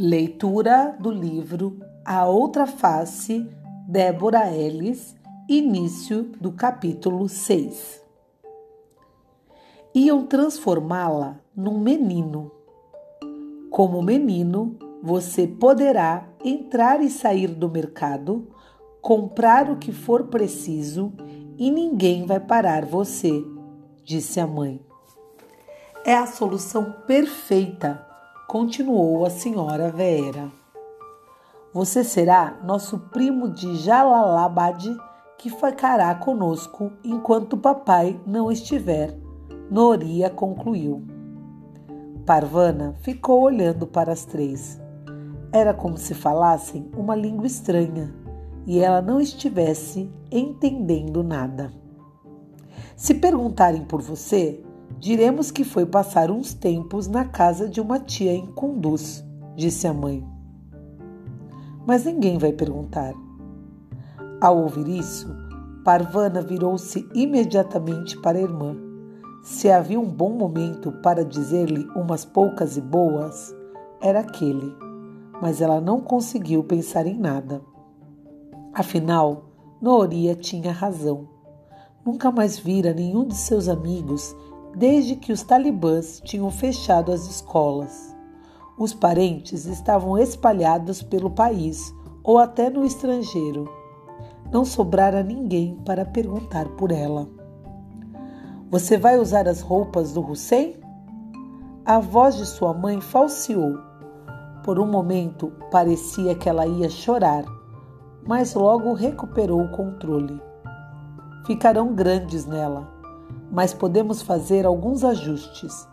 Leitura do livro A Outra Face, Débora Ellis, início do capítulo 6. Iam transformá-la num menino. Como menino, você poderá entrar e sair do mercado, comprar o que for preciso e ninguém vai parar você, disse a mãe. É a solução perfeita, continuou a senhora Vera. Você será nosso primo de Jalalabad que ficará conosco enquanto papai não estiver, Noria concluiu. Parvana ficou olhando para as três. Era como se falassem uma língua estranha e ela não estivesse entendendo nada. Se perguntarem por você, diremos que foi passar uns tempos na casa de uma tia em Kunduz, disse a mãe. Mas ninguém vai perguntar. Ao ouvir isso, Parvana virou-se imediatamente para a irmã. Se havia um bom momento para dizer-lhe umas poucas e boas, era aquele mas ela não conseguiu pensar em nada. Afinal, Nooria tinha razão. Nunca mais vira nenhum de seus amigos desde que os talibãs tinham fechado as escolas. Os parentes estavam espalhados pelo país ou até no estrangeiro. Não sobrara ninguém para perguntar por ela. Você vai usar as roupas do Hussein? A voz de sua mãe falseou por um momento parecia que ela ia chorar, mas logo recuperou o controle. Ficarão grandes nela, mas podemos fazer alguns ajustes.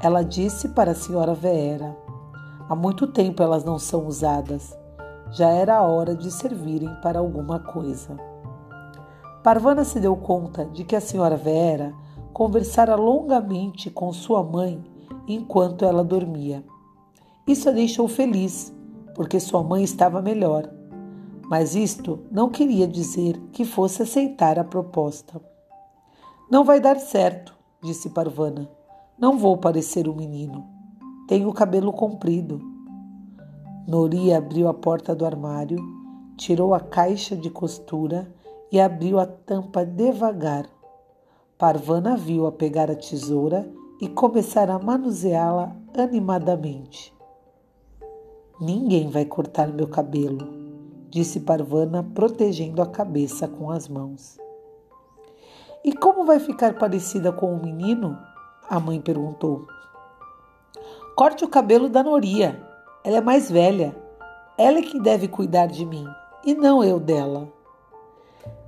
Ela disse para a senhora Vera. Há muito tempo elas não são usadas. Já era hora de servirem para alguma coisa. Parvana se deu conta de que a senhora Vera conversara longamente com sua mãe enquanto ela dormia. Isso a deixou feliz, porque sua mãe estava melhor. Mas isto não queria dizer que fosse aceitar a proposta. Não vai dar certo, disse Parvana. Não vou parecer um menino. Tenho o cabelo comprido. Nori abriu a porta do armário, tirou a caixa de costura e abriu a tampa devagar. Parvana viu-a pegar a tesoura e começar a manuseá-la animadamente. Ninguém vai cortar meu cabelo, disse Parvana, protegendo a cabeça com as mãos. E como vai ficar parecida com o menino? A mãe perguntou. Corte o cabelo da Noria. Ela é mais velha. Ela é que deve cuidar de mim e não eu dela.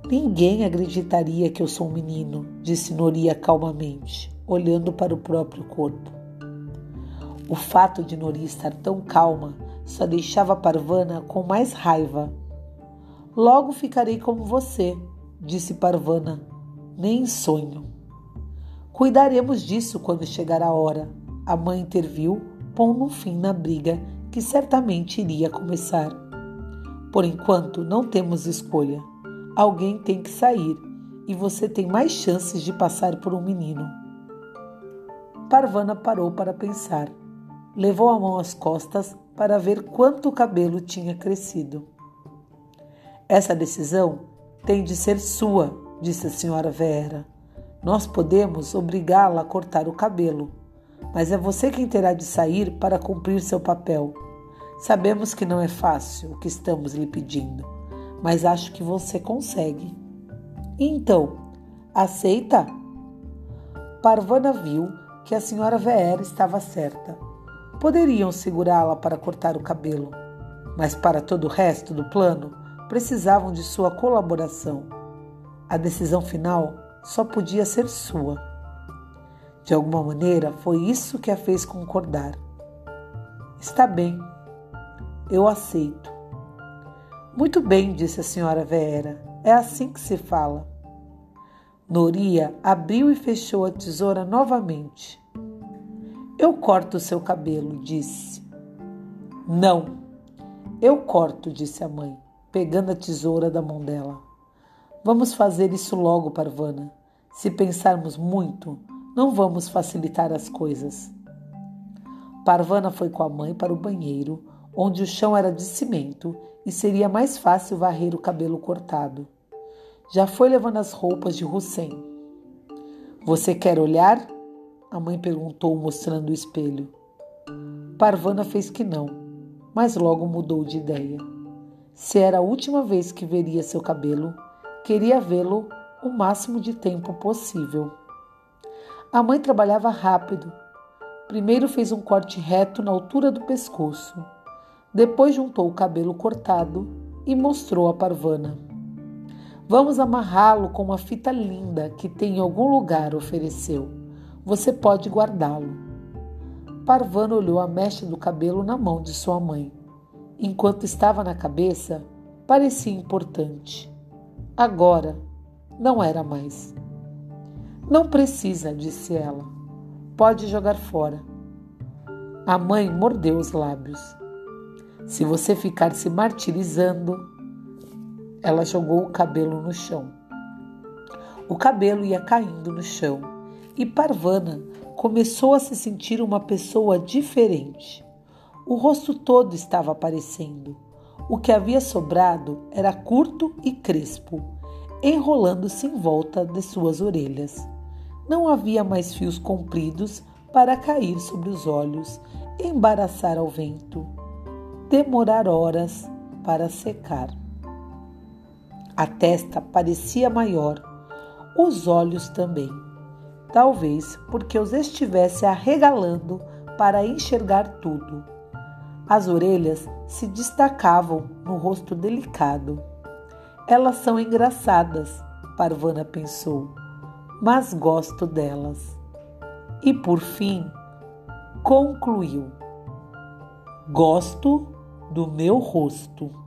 Ninguém acreditaria que eu sou um menino, disse Noria calmamente, olhando para o próprio corpo. O fato de Noria estar tão calma só deixava Parvana com mais raiva. Logo ficarei como você, disse Parvana. Nem em sonho. Cuidaremos disso quando chegar a hora. A mãe interviu, pondo um fim na briga que certamente iria começar. Por enquanto, não temos escolha. Alguém tem que sair e você tem mais chances de passar por um menino. Parvana parou para pensar. Levou a mão às costas para ver quanto o cabelo tinha crescido. Essa decisão tem de ser sua, disse a senhora Vera. Nós podemos obrigá-la a cortar o cabelo, mas é você quem terá de sair para cumprir seu papel. Sabemos que não é fácil o que estamos lhe pedindo, mas acho que você consegue. Então, aceita? Parvana viu que a senhora Vera estava certa. Poderiam segurá-la para cortar o cabelo, mas para todo o resto do plano precisavam de sua colaboração. A decisão final só podia ser sua. De alguma maneira, foi isso que a fez concordar. Está bem, eu aceito. Muito bem, disse a senhora Vera. É assim que se fala. Noria abriu e fechou a tesoura novamente. Eu corto o seu cabelo, disse. Não, eu corto, disse a mãe, pegando a tesoura da mão dela. Vamos fazer isso logo, Parvana. Se pensarmos muito, não vamos facilitar as coisas. Parvana foi com a mãe para o banheiro, onde o chão era de cimento e seria mais fácil varrer o cabelo cortado. Já foi levando as roupas de Hussein. Você quer olhar? A mãe perguntou, mostrando o espelho. Parvana fez que não, mas logo mudou de ideia. Se era a última vez que veria seu cabelo, queria vê-lo o máximo de tempo possível. A mãe trabalhava rápido. Primeiro fez um corte reto na altura do pescoço. Depois juntou o cabelo cortado e mostrou a Parvana. Vamos amarrá-lo com uma fita linda que tem em algum lugar, ofereceu. Você pode guardá-lo. Parvana olhou a mecha do cabelo na mão de sua mãe. Enquanto estava na cabeça, parecia importante. Agora, não era mais. Não precisa, disse ela. Pode jogar fora. A mãe mordeu os lábios. Se você ficar se martirizando, ela jogou o cabelo no chão. O cabelo ia caindo no chão e Parvana começou a se sentir uma pessoa diferente. O rosto todo estava aparecendo. O que havia sobrado era curto e crespo enrolando-se em volta de suas orelhas. Não havia mais fios compridos para cair sobre os olhos, embaraçar ao vento, demorar horas para secar. A testa parecia maior, os olhos também. Talvez porque os estivesse arregalando para enxergar tudo. As orelhas se destacavam no rosto delicado. Elas são engraçadas, Parvana pensou, mas gosto delas. E por fim, concluiu: Gosto do meu rosto.